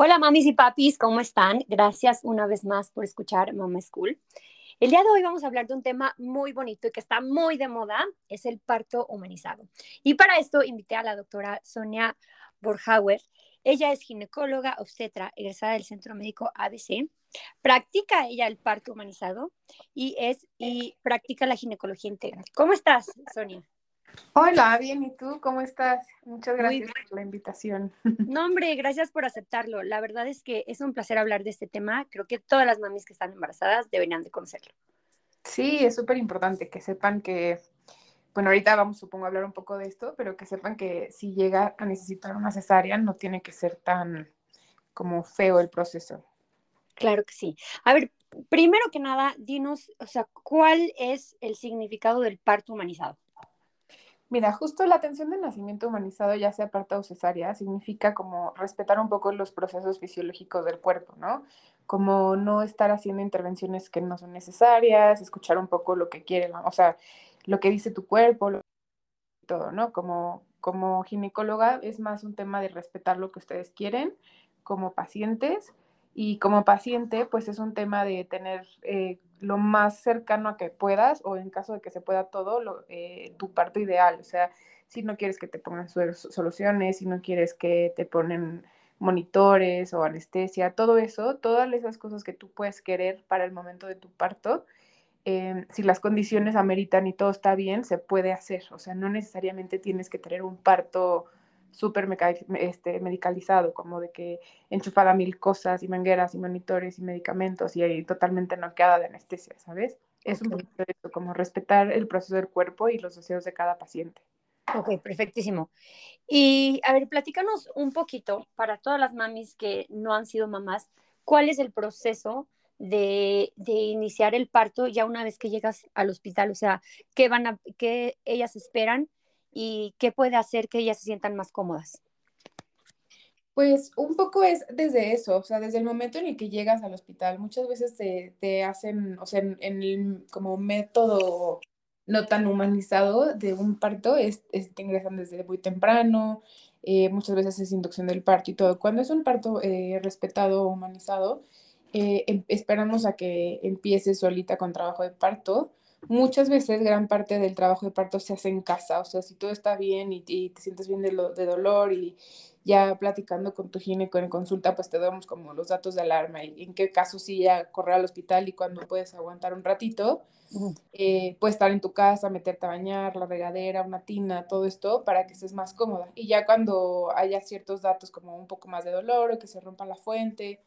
Hola mamis y papis, ¿cómo están? Gracias una vez más por escuchar Mama School. El día de hoy vamos a hablar de un tema muy bonito y que está muy de moda, es el parto humanizado. Y para esto invité a la doctora Sonia Borhauer. Ella es ginecóloga obstetra egresada del Centro Médico ABC. Practica ella el parto humanizado y es y practica la ginecología integral. ¿Cómo estás, Sonia? Hola, bien, ¿y tú cómo estás? Muchas gracias por la invitación. No, hombre, gracias por aceptarlo. La verdad es que es un placer hablar de este tema. Creo que todas las mamis que están embarazadas deberían de conocerlo. Sí, es súper importante que sepan que, bueno, ahorita vamos, supongo, a hablar un poco de esto, pero que sepan que si llega a necesitar una cesárea, no tiene que ser tan como feo el proceso. Claro que sí. A ver, primero que nada, dinos, o sea, ¿cuál es el significado del parto humanizado? Mira, justo la atención del nacimiento humanizado, ya sea parto o cesárea, significa como respetar un poco los procesos fisiológicos del cuerpo, ¿no? Como no estar haciendo intervenciones que no son necesarias, escuchar un poco lo que quiere, o sea, lo que dice tu cuerpo, lo, todo, ¿no? Como, como ginecóloga es más un tema de respetar lo que ustedes quieren como pacientes y como paciente, pues es un tema de tener eh, lo más cercano a que puedas o en caso de que se pueda todo, lo, eh, tu parto ideal. O sea, si no quieres que te pongan soluciones, si no quieres que te ponen monitores o anestesia, todo eso, todas esas cosas que tú puedes querer para el momento de tu parto, eh, si las condiciones ameritan y todo está bien, se puede hacer. O sea, no necesariamente tienes que tener un parto súper este, medicalizado, como de que enchufada mil cosas y mangueras y monitores y medicamentos y ahí totalmente noqueada de anestesia, ¿sabes? Es un poquito eso, como respetar el proceso del cuerpo y los deseos de cada paciente. Ok, perfectísimo. Y a ver, platícanos un poquito para todas las mamis que no han sido mamás, ¿cuál es el proceso de, de, iniciar el parto ya una vez que llegas al hospital? O sea, ¿qué, van a, qué ellas esperan y qué puede hacer que ellas se sientan más cómodas? Pues un poco es desde eso, o sea, desde el momento en el que llegas al hospital, muchas veces te, te hacen, o sea, en, el como método no tan humanizado de un parto, es, te ingresan desde muy temprano, eh, muchas veces es inducción del parto y todo. Cuando es un parto eh, respetado, humanizado, eh, em, esperamos a que empiece solita con trabajo de parto muchas veces gran parte del trabajo de parto se hace en casa, o sea, si todo está bien y, te sientes bien de, de, dolor y ya platicando con tu gineco en consulta, pues te damos como los datos de alarma y en qué caso sí ya correr al hospital y cuando puedes aguantar un ratito, eh, puedes estar en tu casa, meterte a bañar, la regadera, una tina, todo esto para que estés más cómoda. Y ya cuando haya ciertos datos como un poco más de dolor o que se rompa la fuente,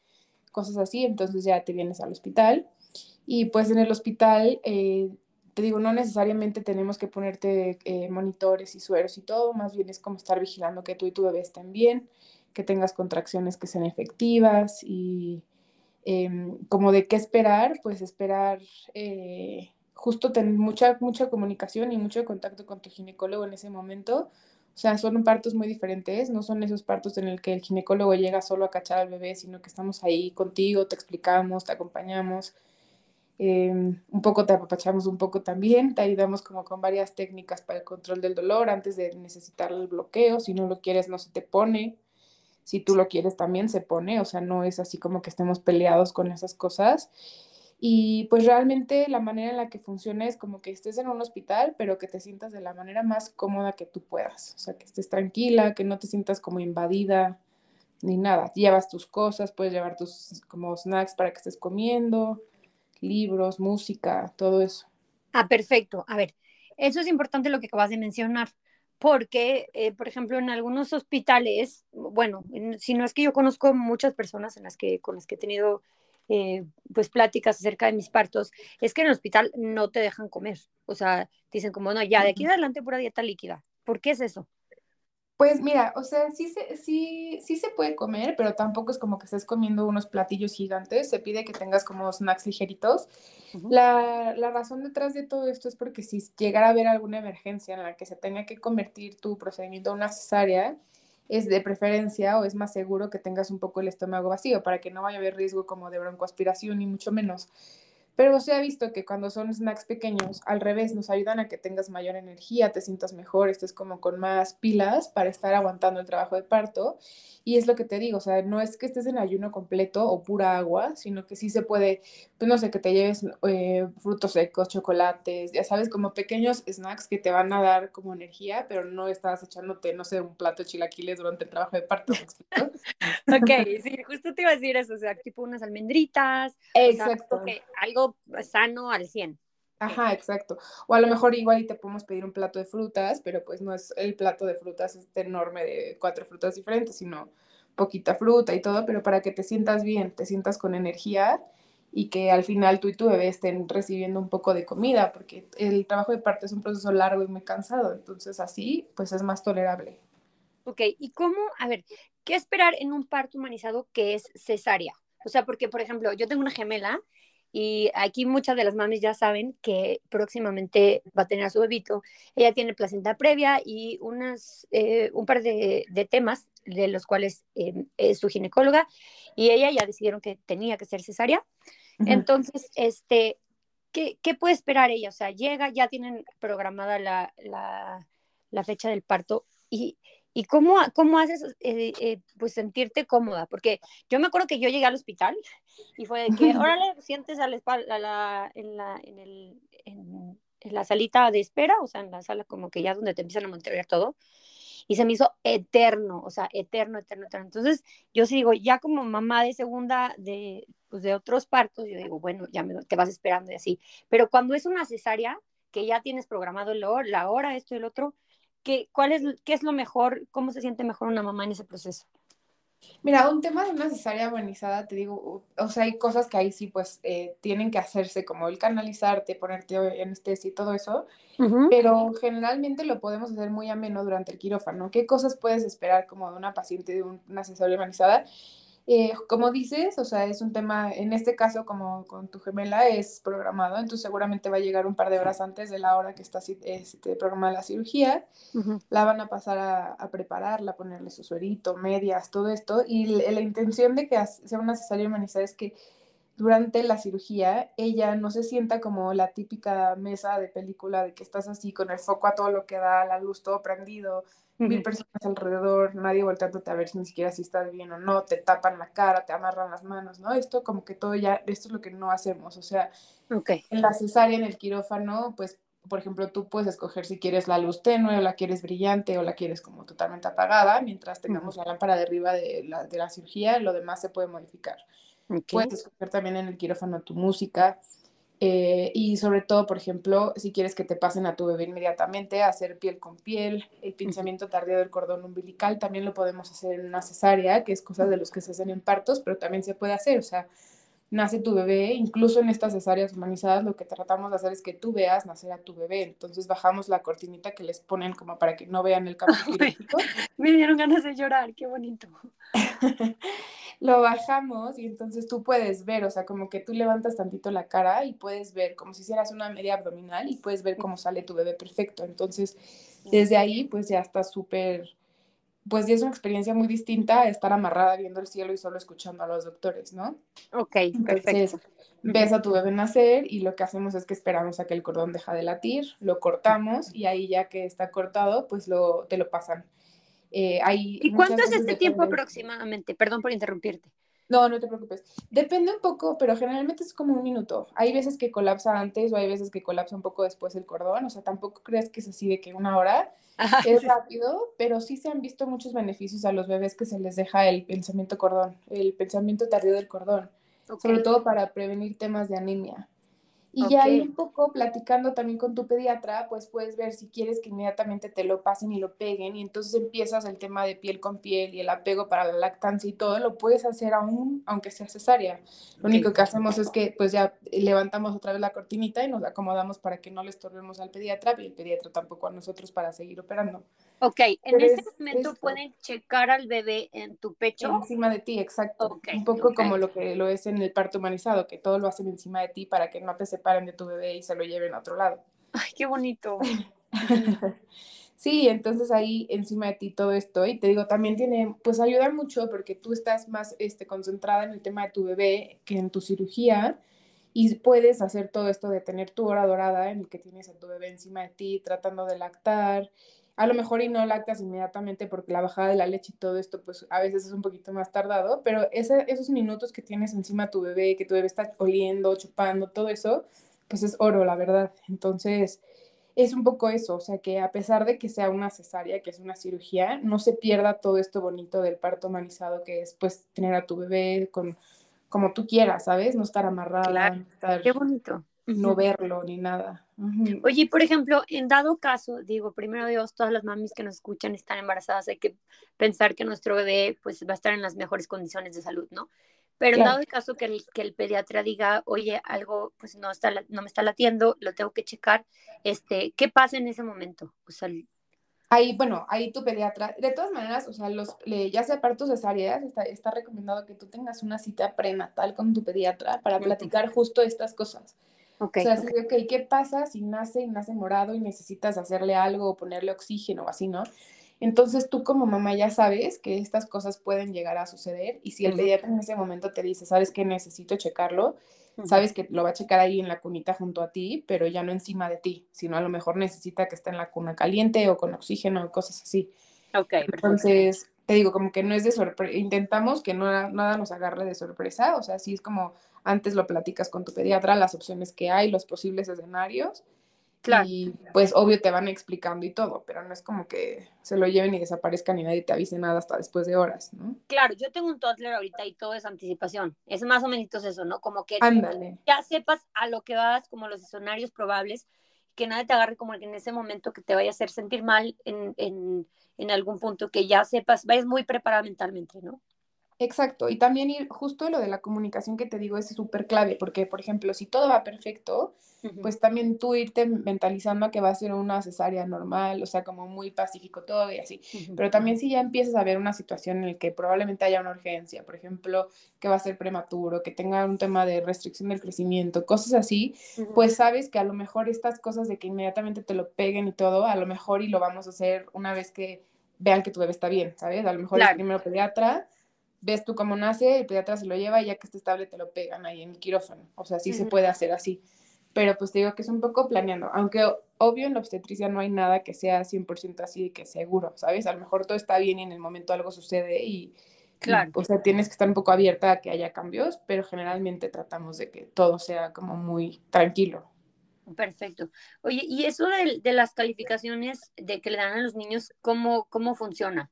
cosas así, entonces ya te vienes al hospital. Y pues en el hospital eh, te digo, no necesariamente tenemos que ponerte eh, monitores y sueros y todo, más bien es como estar vigilando que tú y tu bebé estén bien, que tengas contracciones que sean efectivas y em, como de qué esperar, pues esperar eh, justo tener mucha, mucha comunicación y mucho contacto con tu ginecólogo en ese momento. O sea, son partos muy diferentes, no son esos partos en el que el ginecólogo llega solo a cachar al bebé, sino que estamos ahí contigo, te explicamos, te acompañamos Em, un poco te apapachamos un poco también, te ayudamos como con varias técnicas para el control del dolor antes de necesitar el bloqueo, si no lo quieres no se te pone, si tú lo quieres también se pone, o sea, no es así como que estemos peleados con esas cosas. Y pues realmente la manera en la que funciona es como que estés en un hospital, pero que te sientas de la manera más cómoda que tú puedas, o sea, que estés tranquila, que no te sientas como invadida ni nada. Llevas tus cosas, puedes llevar tus como snacks para que estés comiendo, libros, música, todo eso. Ah, perfecto. A ver, eso es importante lo que acabas de mencionar, porque, eh, por ejemplo, en algunos hospitales, bueno, si no es que yo conozco muchas personas en las que, con las que he tenido eh, pues pláticas acerca de mis partos, es que en el hospital no te dejan comer. O sea, dicen como, no, ya de aquí adelante pura dieta líquida. ¿Por qué es eso? Pues mira, o sea, sí se, sí, sí se puede comer, pero tampoco es como que estés comiendo unos platillos gigantes. Se pide que tengas como snacks ligeritos. la, la, razón detrás de todo esto es porque si llegara a haber alguna emergencia en la que se tenga que convertir tu procedimiento a una cesárea, es de preferencia o es más seguro que tengas un poco el estómago vacío para que no vaya a haber riesgo como de broncoaspiración ni mucho menos. Pero se ha visto que cuando son snacks pequeños, al revés, nos ayudan a que tengas mayor energía, te sientas mejor, estés como con más pilas para estar aguantando el trabajo de parto. Y es lo que te digo, o sea, no es que estés en ayuno completo o pura agua, sino que sí se puede, pues no sé, que te lleves eh, frutos secos, chocolates, ya sabes, como pequeños snacks que te van a dar como energía, pero no estás echándote, no sé, un plato de chilaquiles durante el trabajo de parto. ok, sí, justo te iba a decir eso, o sea, tipo unas almendritas, Exacto. algo sano al 100. Ajá, exacto. O a lo mejor igual y te podemos pedir un plato de frutas, pero pues no es el plato de frutas este enorme de cuatro frutas diferentes, sino poquita fruta y todo, pero para que te sientas bien, te sientas con energía y que al final tú y tu bebé estén recibiendo un poco de comida, porque el trabajo de parto es un proceso largo y muy cansado, entonces así pues es más tolerable. Ok, ¿y cómo, a ver, qué esperar en un parto humanizado que es cesárea? O sea, porque por ejemplo, yo tengo una gemela y aquí muchas de las mamis ya saben que próximamente va a tener a su bebito. Ella tiene placenta previa y unas, eh, un par de, temas de los cuales em, es su ginecóloga y ella ya decidieron que tenía que ser cesárea. Entonces, este, ¿qué, ¿qué, puede esperar ella? O sea, llega, ya tienen programada la, la, la fecha del parto y ¿Y cómo, cómo haces eh, eh, pues sentirte cómoda? Porque yo me acuerdo que yo llegué al hospital y fue de que, órale, sientes a la espalda, en, la, en, el, en, la salita de espera, o sea, en la sala como que ya donde te empiezan a monitorear todo, y se me hizo eterno, o sea, eterno, eterno, eterno. Entonces, yo sí digo, ya como mamá de segunda de, pues, de otros partos, yo digo, bueno, ya me, te vas esperando y así. Pero cuando es una cesárea, que ya tienes programado la hora, la hora esto y el otro, ¿Qué, cuál es, ¿Qué es lo mejor? ¿Cómo se siente mejor una mamá en ese proceso? Mira, un tema de una cesárea agonizada, te digo, o sea, hay cosas que ahí sí, pues, eh, tienen que hacerse, como el canalizarte, ponerte en anestesia y todo eso, pero generalmente lo podemos hacer muy ameno durante el quirófano. ¿Qué cosas puedes esperar como de una paciente de una cesárea organizada? Eh, como dices, o sea, es un tema, en este caso, como con tu gemela, es programado, entonces seguramente va a llegar un par de horas antes de la hora que está este, programada la cirugía, la van a pasar a, a, prepararla, ponerle su suerito, medias, todo esto, y la intención de que sea una cesárea humanizada es que durante la cirugía ella no se sienta como la típica mesa de película de que estás así con el foco a todo lo que da, la luz todo prendido, mil personas alrededor, nadie volteándote a ver si ni siquiera si estás bien o no, te tapan la cara, te amarran las manos, ¿no? Esto como que todo ya, esto es lo que no hacemos, o sea, en la cesárea, en el quirófano, pues, por ejemplo, tú puedes escoger si quieres la luz tenue o la quieres brillante o la quieres como totalmente apagada, mientras tengamos la lámpara de arriba de la, de la cirugía, lo demás se puede modificar. Puedes escoger también en el quirófano tu música, eh, y sobre todo, por ejemplo, si quieres que te pasen a tu bebé inmediatamente, hacer piel con piel, el pinzamiento tardío del cordón umbilical, también lo podemos hacer en una cesárea, que es cosa de los que se hacen en partos, pero también se puede hacer, o sea, nace tu bebé, incluso en estas cesáreas humanizadas, lo que tratamos de hacer es que tú veas nacer a tu bebé, entonces bajamos la cortinita que les ponen como para que no vean el campo quirúrgico. Me dieron ganas de llorar, qué bonito. lo bajamos y entonces tú puedes ver, o sea, como que tú levantas tantito la cara y puedes ver, como si hicieras una media abdominal y puedes ver cómo sale tu bebé perfecto. Entonces, desde ahí, pues ya está súper, pues ya es una experiencia muy distinta a estar amarrada viendo el cielo y solo escuchando a los doctores, ¿no? Ok, perfecto. Ves a tu bebé nacer y lo que hacemos es que esperamos a que el cordón deja de latir, lo cortamos y ahí ya que está cortado, pues lo, te lo pasan eh, ¿Y cuánto es este tiempo aproximadamente? Perdón por interrumpirte. No, no te preocupes. Depende un poco, pero generalmente es como un minuto. Hay veces que colapsa antes o hay veces que colapsa un poco después el cordón. O sea, tampoco crees que es así de que una hora es rápido, pero sí se han visto muchos beneficios a los bebés que se les deja el pensamiento cordón, el pensamiento tardío del cordón. Sobre todo para prevenir temas de anemia. Y ya ahí un poco platicando también con tu pediatra, pues puedes ver si quieres que inmediatamente te lo pasen y lo peguen. Y entonces empiezas el tema de piel con piel y el apego para la lactancia y todo, lo puedes hacer aún aunque sea cesárea. Lo único que hacemos es que pues ya levantamos otra vez la cortinita y nos acomodamos para que no le estorbemos al pediatra y el pediatra tampoco a nosotros para seguir operando. Ok, en ese momento pueden checar al bebé en tu pecho. Encima de ti, exacto. un poco como lo que lo es en el parto humanizado, que todo lo hacen encima de ti para que no te separen de tu bebé y se lo lleven a otro lado. Ay, qué bonito. sí, entonces ahí encima de ti todo esto, y te digo, también tiene, pues ayuda mucho porque tú estás más este, concentrada en el tema de tu bebé que en tu cirugía y puedes hacer todo esto de tener tu hora dorada en el que tienes a tu bebé encima de ti tratando de lactar. A lo mejor y no lactas inmediatamente porque la bajada de la leche y todo esto pues a veces es un poquito más tardado, pero esos minutos que tienes encima tu bebé, que tu bebé está oliendo, chupando, todo eso, pues es oro, la verdad. Entonces, es un poco eso, o sea, que a pesar de que sea una cesárea, que es una cirugía, no se pierda todo esto bonito del parto humanizado que es pues tener a tu bebé con como tú quieras, ¿sabes? No estar amarrada, no estar, Qué bonito. No verlo ni nada. Oye, por ejemplo, en dado caso, digo, primero Dios, todas las mamis que nos escuchan están embarazadas, hay que pensar que nuestro bebé pues va a estar en las mejores condiciones de salud, ¿no? Pero en dado caso que el, que el pediatra diga, oye, algo pues no, está, no me está latiendo, lo tengo que checar, este, ¿qué pasa en ese momento? O sea, Ahí, bueno, ahí tu pediatra, de todas maneras, o sea, los, ya sea partos cesáreas, está, está recomendado que tú tengas una cita prenatal con tu pediatra para platicar justo estas cosas. Okay, o sea, okay. ok, ¿qué pasa si nace y nace morado y necesitas hacerle algo o ponerle oxígeno o así, ¿no? Entonces tú como mamá ya sabes que estas cosas pueden llegar a suceder y si el pediatra en ese momento te dice, sabes que necesito checarlo, sabes que lo va a checar ahí en la cunita junto a ti, pero ya no encima de ti, sino a lo mejor necesita que esté en la cuna caliente o con oxígeno o cosas así. Ok. Entonces, te digo, como que no es de sorpresa, intentamos que no, nada nos agarre de sorpresa, o sea, sí es como antes lo platicas con tu pediatra, las opciones que hay, los posibles escenarios, Claro. Y pues obvio te van explicando y todo, pero no es como que se lo lleven y desaparezcan y nadie te avise nada hasta después de horas, ¿no? Claro, yo tengo un toddler ahorita y todo es anticipación. Es más o menos eso, ¿no? Como que Ándale. ya sepas a lo que vas, como los escenarios probables, que nadie te agarre como en ese momento que te vaya a hacer sentir mal en, en, en algún punto, que ya sepas, vayas muy preparada mentalmente, ¿no? Exacto, y también ir, justo lo de la comunicación que te digo es súper clave, porque por ejemplo, si todo va perfecto, pues también tú irte mentalizando a que va a ser una cesárea normal, o sea, como muy pacífico todo y así, pero también si ya empiezas a ver una situación en la que probablemente haya una urgencia, por ejemplo, que va a ser prematuro, que tenga un tema de restricción del crecimiento, cosas así, pues sabes que a lo mejor estas cosas de que inmediatamente te lo peguen y todo, a lo mejor y lo vamos a hacer una vez que vean que tu bebé está bien, ¿sabes? A lo mejor el primero pediatra ves tú cómo nace, el pediatra se lo lleva y ya que esté estable te lo pegan ahí en el quirófano. O sea, sí se puede hacer así. Pero pues te digo que es un poco planeando, aunque obvio en la obstetricia no hay nada que sea 100% así de que seguro, ¿sabes? A lo mejor todo está bien y en el momento algo sucede y, claro. o sea, tienes que estar un poco abierta a que haya cambios, pero generalmente tratamos de que todo sea como muy tranquilo. Perfecto. Oye, ¿y eso de, de las calificaciones de que le dan a los niños, cómo, cómo funciona?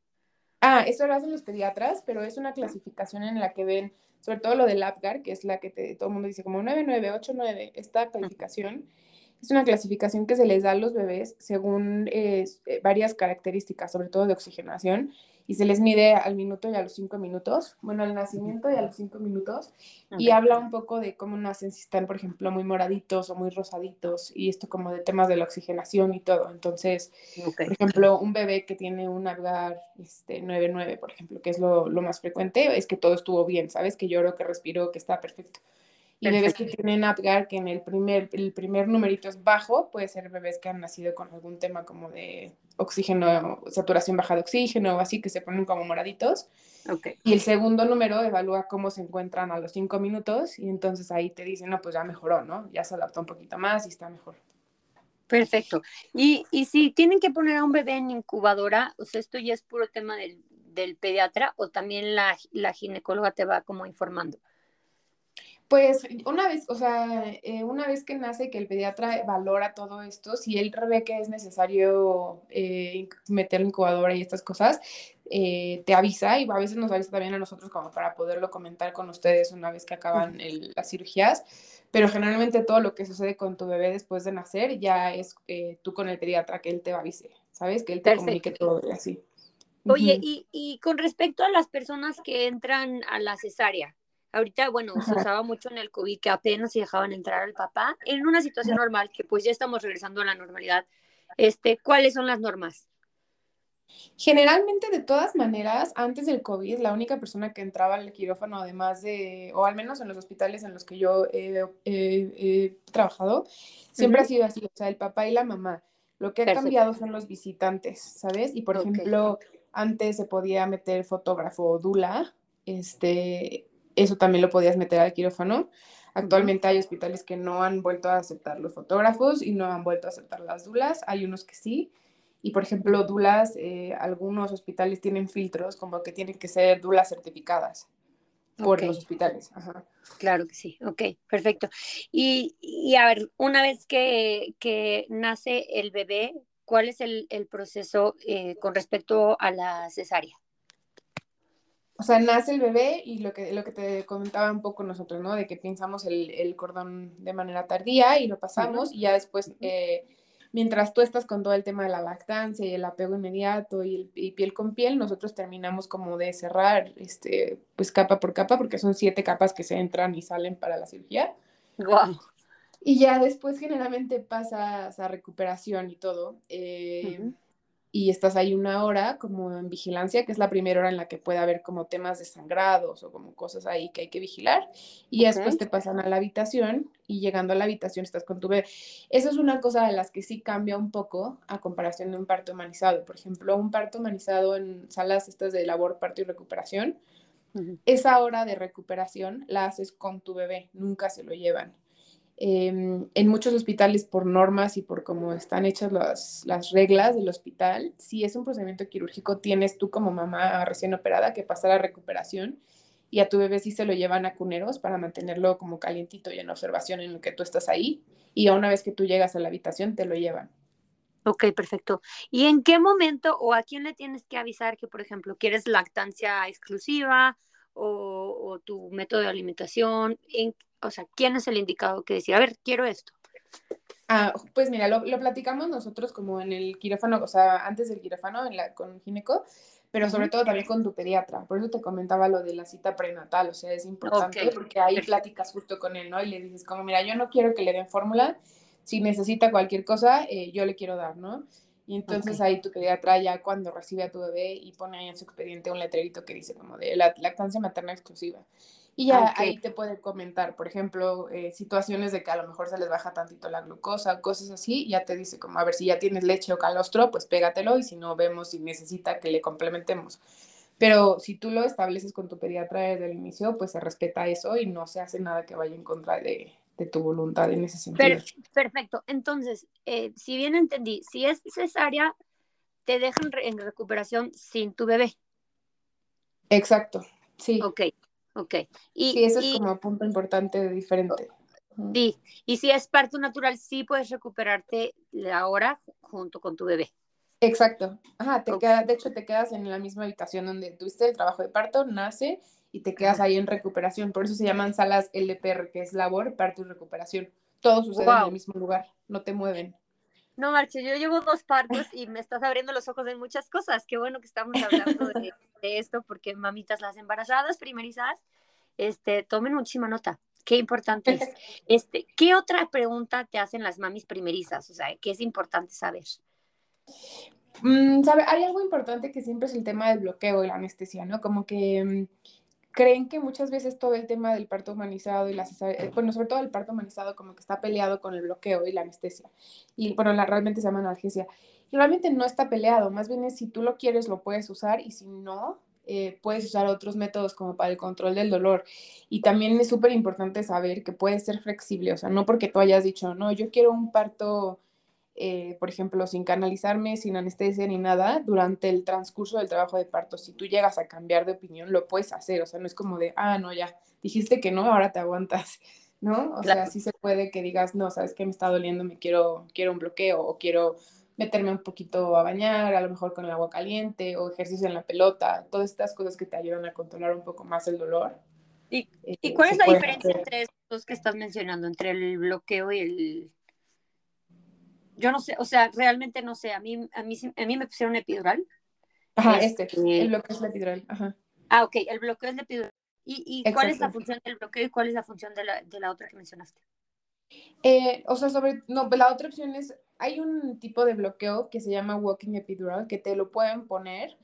Ah, eso lo hacen los pediatras, pero es una clasificación en la que ven, sobre todo lo del APGAR, que es la que te, todo el mundo dice como 9989, esta calificación es una clasificación que se les da a los bebés según eh, varias características, sobre todo de oxigenación, y se les mide al minuto y a los cinco minutos, bueno, al nacimiento y a los cinco minutos, y habla un poco de cómo nacen, si están, por ejemplo, muy moraditos o muy rosaditos, y esto como de temas de la oxigenación y todo. Entonces, por ejemplo, un bebé que tiene un algar este, 9-9, por ejemplo, que es lo, lo, más frecuente, es que todo estuvo bien, ¿sabes? Que lloró, que respiró, que está perfecto. Y bebés que tienen Apgar, que en el primer, el primer numerito es bajo, puede ser bebés que han nacido con algún tema como de oxígeno, saturación baja de oxígeno o así, que se ponen como moraditos. Okay. Y el segundo número evalúa cómo se encuentran a los cinco minutos y entonces ahí te dicen, no, pues ya mejoró, ¿no? Ya se adaptó un poquito más y está mejor. Perfecto. Y, y si tienen que poner a un bebé en incubadora, o sea, esto ya es puro tema del, del pediatra o también la, la ginecóloga te va como informando. Pues una vez, o sea, eh, una vez que nace, que el pediatra valora todo esto, si él ve que es necesario eh, meter la incubadora y estas cosas, eh, te avisa y a veces nos avisa también a nosotros como para poderlo comentar con ustedes una vez que acaban las cirugías. Pero generalmente todo lo que sucede con tu bebé después de nacer ya es tú con el pediatra que él te avise, ¿sabes? Que él te comunique todo y así. Oye, y, y con respecto a las personas que entran a la cesárea, Ahorita, bueno, se usaba mucho en el COVID que apenas se dejaban entrar al papá. En una situación normal, que pues ya estamos regresando a la normalidad, este, ¿cuáles son las normas? Generalmente, de todas maneras, antes del COVID, la única persona que entraba al quirófano, además de, o al menos en los hospitales en los que yo he, trabajado, siempre ha sido así, o sea, el papá y la mamá. Lo que ha cambiado son los visitantes, ¿sabes? Y por ejemplo, antes se podía meter fotógrafo o dula, este, eso también lo podías meter al quirófano. Actualmente hay hospitales que no han vuelto a aceptar los fotógrafos y no han vuelto a aceptar las dulas. Hay unos que sí. Y por ejemplo, dulas, eh, algunos hospitales tienen filtros como que tienen que ser dulas certificadas por los hospitales. Claro que sí, ok, perfecto. Y, y a ver, una vez que, que, nace el bebé, ¿cuál es el, el proceso eh, con respecto a la cesárea? O sea, nace el bebé y lo que, lo que te comentaba un poco nosotros, ¿no? De que pensamos el, el cordón de manera tardía y lo pasamos y ya después mientras tú estás con todo el tema de la lactancia y el apego inmediato y, piel con piel, nosotros terminamos como de cerrar, este, pues capa por capa, porque son siete capas que se entran y salen para la cirugía. Wow. Y ya después generalmente pasas a recuperación y todo. Eh, y estás ahí una hora como en vigilancia, que es la primera hora en la que puede haber como temas de sangrados o como cosas ahí que hay que vigilar. Y después te pasan a la habitación y llegando a la habitación estás con tu bebé. Eso es una cosa de las que sí cambia un poco a comparación de un parto humanizado. Por ejemplo, un parto humanizado en salas estas de labor, parto y recuperación, esa hora de recuperación la haces con tu bebé, nunca se lo llevan. Em, en muchos hospitales, por normas y por cómo están hechas las, las, reglas del hospital, si es un procedimiento quirúrgico, tienes tú como mamá recién operada que pasar a recuperación y a tu bebé sí se lo llevan a cuneros para mantenerlo como calientito y en observación en lo que tú estás ahí. Y a una vez que tú llegas a la habitación, te lo llevan. Ok, perfecto. ¿Y en qué momento o a quién le tienes que avisar que, por ejemplo, quieres lactancia exclusiva o, o tu método de alimentación? ¿En, o sea, ¿quién es el indicado que decía, a ver, quiero esto? Ah, pues mira, lo, platicamos nosotros como en el quirófano, o sea, antes del quirófano en la, con gineco, pero sobre todo también con tu pediatra. Por eso te comentaba lo de la cita prenatal, o sea, es importante porque ahí platicas justo con él, ¿no? Y le dices como, mira, yo no quiero que le den fórmula, si necesita cualquier cosa, eh, yo le quiero dar, ¿no? Y entonces ahí tu pediatra ya cuando recibe a tu bebé y pone ahí en su expediente un letrerito que dice como de la lactancia materna exclusiva. Y ya ahí te puede comentar, por ejemplo, eh, situaciones de que a lo mejor se les baja tantito la glucosa, cosas así, ya te dice como, a ver, si ya tienes leche o calostro, pues pégatelo y si no, vemos si necesita que le complementemos. Pero si tú lo estableces con tu pediatra desde el inicio, pues se respeta eso y no se hace nada que vaya en contra de, tu voluntad en ese sentido. perfecto. Entonces, eh, si bien entendí, si es cesárea, te dejan en recuperación sin tu bebé. Exacto, sí. Ok, Ok. Y, sí, eso es como un punto importante diferente. Sí, y si es parto natural, sí puedes recuperarte la hora junto con tu bebé. Exacto. Ajá, te queda, de hecho te quedas en la misma habitación donde tuviste el trabajo de parto, nace y te quedas ahí en recuperación. Por eso se llaman salas LPR, que es labor, parto y recuperación. Todo sucede en el mismo lugar, no te mueven. No, Marche, yo llevo dos partos y me estás abriendo los ojos en muchas cosas. Qué bueno que estamos hablando de, esto, porque mamitas, las embarazadas primerizadas, este, tomen muchísima nota. Qué importante es. Este, ¿Qué otra pregunta te hacen las mamis primerizas? O sea, ¿qué es importante saber? Mm, ¿sabe? Hay algo importante que siempre es el tema del bloqueo y la anestesia, ¿no? Como que mm, creen que muchas veces todo el tema del parto humanizado y la eh, bueno, sobre todo el parto humanizado como que está peleado con el bloqueo y la anestesia. Y bueno, la, realmente se llama analgesia. Y realmente no está peleado, más bien es si tú lo quieres lo puedes usar y si no, eh, puedes usar otros métodos como para el control del dolor. Y también es súper importante saber que puedes ser flexible, o sea, no porque tú hayas dicho, no, yo quiero un parto eh, por ejemplo, sin canalizarme, sin anestesia ni nada, durante el transcurso del trabajo de parto, si tú llegas a cambiar de opinión, lo puedes hacer, o sea, no es como de, ah, no, ya, dijiste que no, ahora te aguantas, ¿no? O sea, sí se puede que digas, no, sabes que me está doliendo, me quiero, quiero un bloqueo o quiero meterme un poquito a bañar, a lo mejor con el agua caliente o ejercicio en la pelota, todas estas cosas que te ayudan a controlar un poco más el dolor. ¿Y, ¿y cuál es la diferencia entre estos que estás mencionando, entre el bloqueo y el yo no sé, o sea, realmente no sé, a mí, a mí, a mí me pusieron epidural. Ajá, este, este el bloqueo es la epidural, ajá. Ah, ok, el bloqueo es la epidural. ¿Y, y cuál es la función del bloqueo y cuál es la función de la, de la otra que mencionaste? Eh, o sea, sobre, no, la otra opción es, hay un tipo de bloqueo que se llama walking epidural, que te lo pueden poner,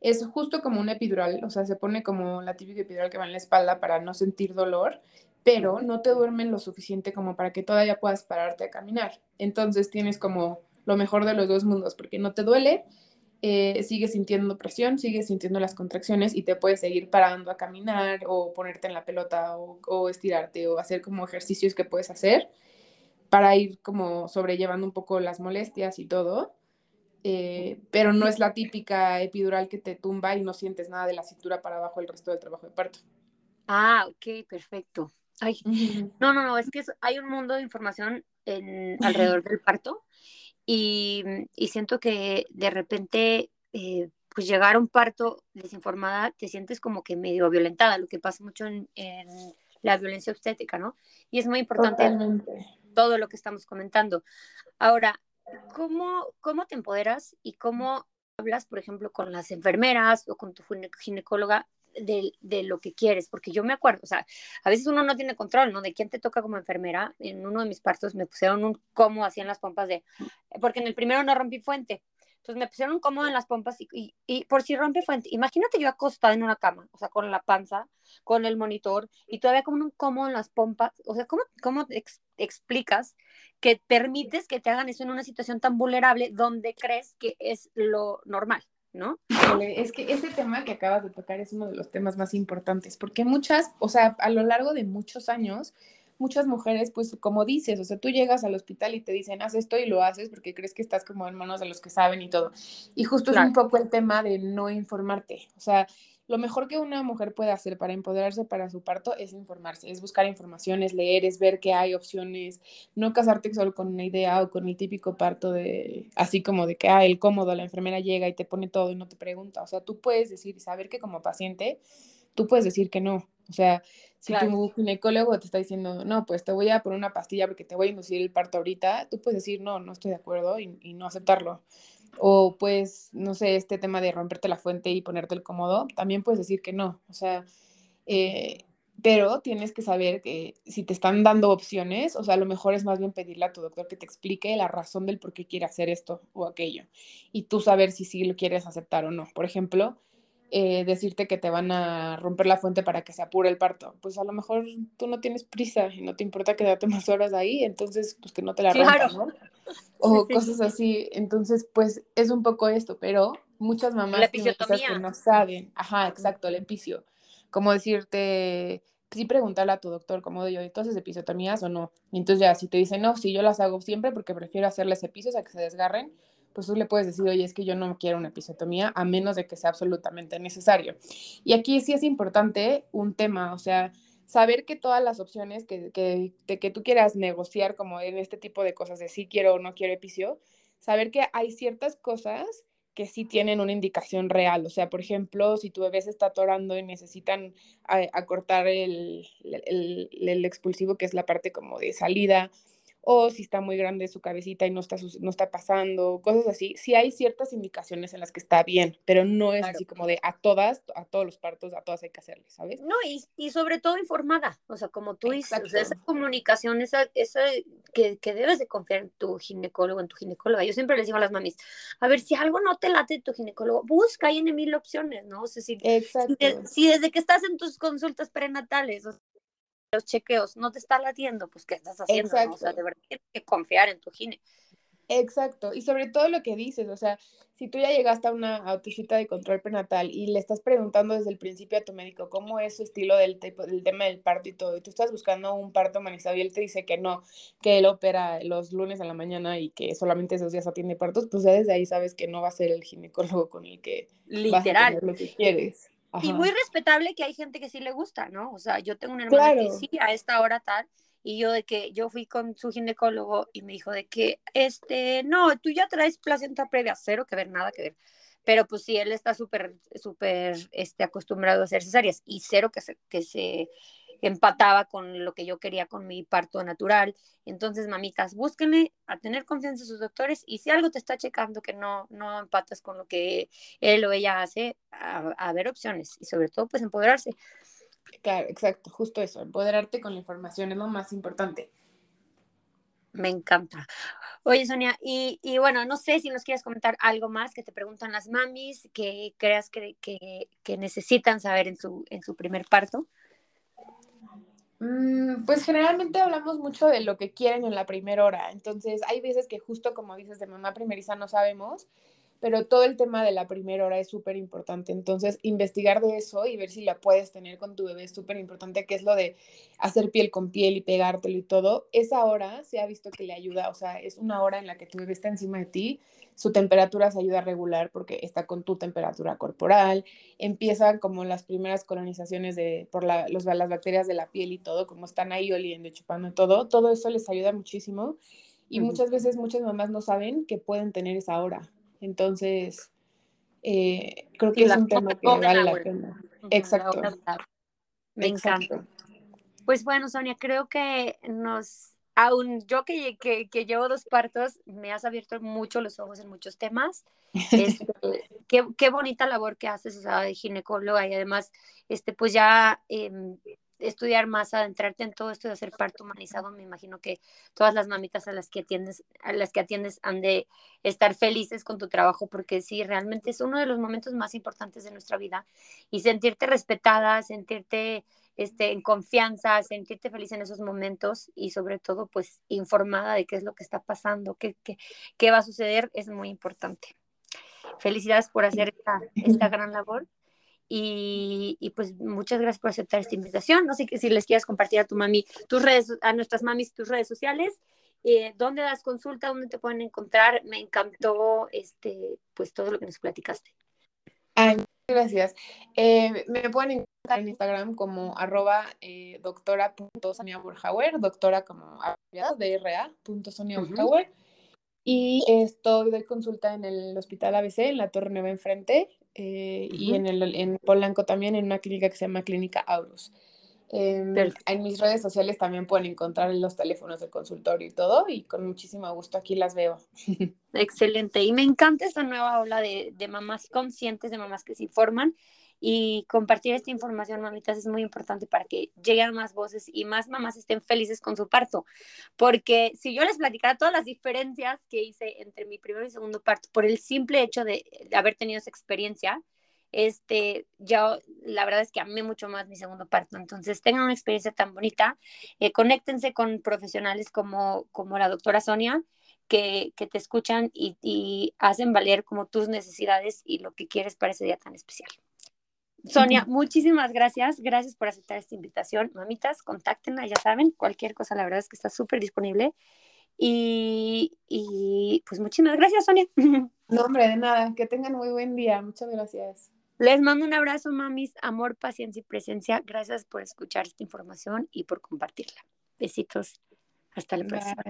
es justo como un epidural, o sea, se pone como la típica epidural que va en la espalda para no sentir dolor, pero no te duermen lo suficiente como para que todavía puedas pararte a caminar. Entonces tienes como lo mejor de los dos mundos, porque no te duele eh, sigues sintiendo presión, sigues sintiendo las contracciones y te puedes seguir parando a caminar o ponerte en la pelota o, estirarte o hacer como ejercicios que puedes hacer para ir como sobrellevando un poco las molestias y todo. Eh, pero no es la típica epidural que te tumba y no sientes nada de la cintura para abajo el resto del trabajo de parto. Ah, ok, perfecto. Ay, no, no, no, es que hay un mundo de información en, alrededor del parto y, y, siento que de repente, eh, pues llegar a un parto desinformada, te sientes como que medio violentada, lo que pasa mucho en, en la violencia obstétrica, ¿no? Y es muy importante todo lo que estamos comentando. Ahora, ¿cómo, ¿cómo te empoderas y cómo hablas, por ejemplo, con las enfermeras o con tu ginecóloga de, de, lo que quieres, porque yo me acuerdo, o sea, a veces uno no tiene control, ¿no? De quién te toca como enfermera. En uno de mis partos me pusieron un cómo hacían las pompas de, porque en el primero no rompí fuente. Entonces me pusieron un cómodo en las pompas y, y, por si rompe fuente. Imagínate yo acostada en una cama, o sea, con la panza, con el monitor y todavía como un cómodo en las pompas. O sea, ¿cómo, cómo explicas que permites que te hagan eso en una situación tan vulnerable donde crees que es lo normal? ¿No? Es que ese tema que acabas de tocar es uno de los temas más importantes, porque muchas, o sea, a lo largo de muchos años, muchas mujeres, pues como dices, o sea, tú llegas al hospital y te dicen, haz esto y lo haces porque crees que estás como en manos de los que saben y todo. Y justo es un poco el tema de no informarte, o sea, lo mejor que una mujer puede hacer para empoderarse para su parto es informarse, es buscar información, es leer, es ver que hay opciones, no casarte solo con una idea o con el típico parto de, así como de que, ah, el cómodo, la enfermera llega y te pone todo y no te pregunta. O sea, tú puedes decir y saber que como paciente, tú puedes decir que no. O sea, si tu ginecólogo te está diciendo, no, pues te voy a poner una pastilla porque te voy a inducir el parto ahorita, tú puedes decir, no, no estoy de acuerdo y, y no aceptarlo. O pues, no sé, este tema de romperte la fuente y ponerte el cómodo, también puedes decir que no. O sea, eh, pero tienes que saber que si te están dando opciones, o sea, lo mejor es más bien pedirle a tu doctor que te explique la razón del por qué quiere hacer esto o aquello. Y tú saber si sí lo quieres aceptar o no. Por ejemplo, eh, decirte que te van a romper la fuente para que se apure el parto. Pues a lo mejor tú no tienes prisa y no te importa quedarte más horas ahí, entonces pues que no te la rompan, ¿no? O cosas así. Entonces, pues es un poco esto, pero muchas mamás que no saben. Ajá, exacto, el epicio. Como decirte, sí preguntarle a tu doctor, como yo, ¿tú haces episiotomías o no? Y entonces ya, si te dicen, no, sí, yo las hago siempre porque prefiero hacerles epicios a que se desgarren, pues tú le puedes decir, oye, es que yo no quiero una episiotomía a menos de que sea absolutamente necesario. Y aquí sí es importante un tema, o sea, saber que todas las opciones que, que, que tú quieras negociar como en este tipo de cosas de sí quiero o no quiero epicio, saber que hay ciertas cosas que sí tienen una indicación real. O sea, por ejemplo, si tu bebé se está atorando y necesitan acortar el, el, el, expulsivo, que es la parte como de salida, o si está muy grande su cabecita y no está, no está pasando, cosas así. Sí hay ciertas indicaciones en las que está bien, pero no es así como de a todas, a todos los partos, a todas hay que hacerles, ¿sabes? No, y, y sobre todo informada, o sea, como tú dices, esa comunicación, esa, esa que, que, debes de confiar en tu ginecólogo, en tu ginecóloga. Yo siempre les digo a las mamis, a ver, si algo no te late de tu ginecólogo, busca, hay en mil opciones, ¿no? O sea, si, si, desde que estás en tus consultas prenatales, o los chequeos no te está latiendo, pues ¿qué estás haciendo? O sea, de verdad tienes que confiar en tu gine. Exacto, y sobre todo lo que dices, o sea, si tú ya llegaste a una autocita de control prenatal y le estás preguntando desde el principio a tu médico cómo es su estilo del, del tema del parto y todo, y tú estás buscando un parto humanizado y él te dice que no, que él opera los lunes a la mañana y que solamente esos días atiende partos, pues ya desde ahí sabes que no va a ser el ginecólogo con el que Literal. Vas a lo que quieres. Y muy respetable que hay gente que sí le gusta, ¿no? O sea, yo tengo una hermana que sí, a esta hora tal, y yo de que yo fui con su ginecólogo y me dijo de que, este, no, tú ya traes placenta previa, cero que ver, nada que ver. Pero pues sí, él está súper, súper, este, acostumbrado a hacer cesáreas y cero que se, que se empataba con lo que yo quería con mi parto natural. Entonces, mamitas, búsquenle a tener confianza en sus doctores y si algo te está checando que no, no empatas con lo que él o ella hace, a, ver opciones y sobre todo, pues empoderarse. Claro, exacto, justo eso, empoderarte con la información es lo más importante. Me encanta. Oye, Sonia, y, y, bueno, no sé si nos quieres comentar algo más que te preguntan las mamis, que creas que, que, que necesitan saber en su, en su primer parto. Mm, pues generalmente hablamos mucho de lo que quieren en la primera hora, entonces hay veces que justo como dices de mamá primeriza no sabemos, pero todo el tema de la primera hora es súper importante. Entonces, investigar de eso y ver si la puedes tener con tu bebé es súper importante, que es lo de hacer piel con piel y pegártelo y todo. Esa hora se ha visto que le ayuda, o sea, es una hora en la que tu bebé está encima de ti, su temperatura se ayuda a regular porque está con tu temperatura corporal, empiezan como las primeras colonizaciones de, por la, los, las bacterias de la piel y todo, como están ahí oliendo, chupando todo, todo eso les ayuda muchísimo. Y muchas veces muchas mamás no saben que pueden tener esa hora. Entonces, eh, creo que es un tema que vale la pena. Exacto. Me encanta. Pues bueno, Sonia, creo que nos, aún yo que, que, que, llevo dos partos, me has abierto mucho los ojos en muchos temas. Este, qué, qué, bonita labor que haces, o sea, de ginecóloga y además, este, pues ya eh, estudiar más, adentrarte en todo esto de hacer parto humanizado, me imagino que todas las mamitas a las que atiendes, a las que atiendes han de estar felices con tu trabajo, porque sí, realmente es uno de los momentos más importantes de nuestra vida y sentirte respetada, sentirte este, en confianza, sentirte feliz en esos momentos y sobre todo pues informada de qué es lo que está pasando, qué, qué, qué va a suceder, es muy importante. Felicidades por hacer esta, esta gran labor y, pues muchas gracias por aceptar esta invitación. No sé si les quieras compartir a tu mami, tus redes, a nuestras mamis, tus redes sociales. Eh, ¿Dónde das consulta? ¿Dónde te pueden encontrar? Me encantó este, pues todo lo que nos platicaste. Ay, gracias. Eh, me pueden encontrar en Instagram como arroba eh, doctora como DRA, punto Sonia Y estoy de consulta en el Hospital ABC, en la Torre Nueva enfrente, eh, y en, el, en Polanco también en una clínica que se llama Clínica Aurus. Em, en mis redes sociales también pueden encontrar los teléfonos del consultorio y todo, y con muchísimo gusto aquí las veo. Excelente, y me encanta esta nueva ola de, de mamás conscientes, de mamás que se informan y compartir esta información, mamitas, es muy importante para que lleguen más voces y más mamás estén felices con su parto. Porque si yo les platicara todas las diferencias que hice entre mi primer y segundo parto, por el simple hecho de, haber tenido esa experiencia, este, yo la verdad es que amé mucho más mi segundo parto. Entonces, tengan una experiencia tan bonita, eh, conéctense con profesionales como, como la doctora Sonia, que, que te escuchan y, y, hacen valer como tus necesidades y lo que quieres para ese día tan especial. Sonia, muchísimas gracias. Gracias por aceptar esta invitación. Mamitas, contáctenla, ya saben, cualquier cosa, la verdad es que está súper disponible. Y, y, pues muchísimas gracias, Sonia. No, hombre, de nada. Que tengan muy buen día. Muchas gracias. Les mando un abrazo, mamis. Amor, paciencia y presencia. Gracias por escuchar esta información y por compartirla. Besitos. Hasta la próxima.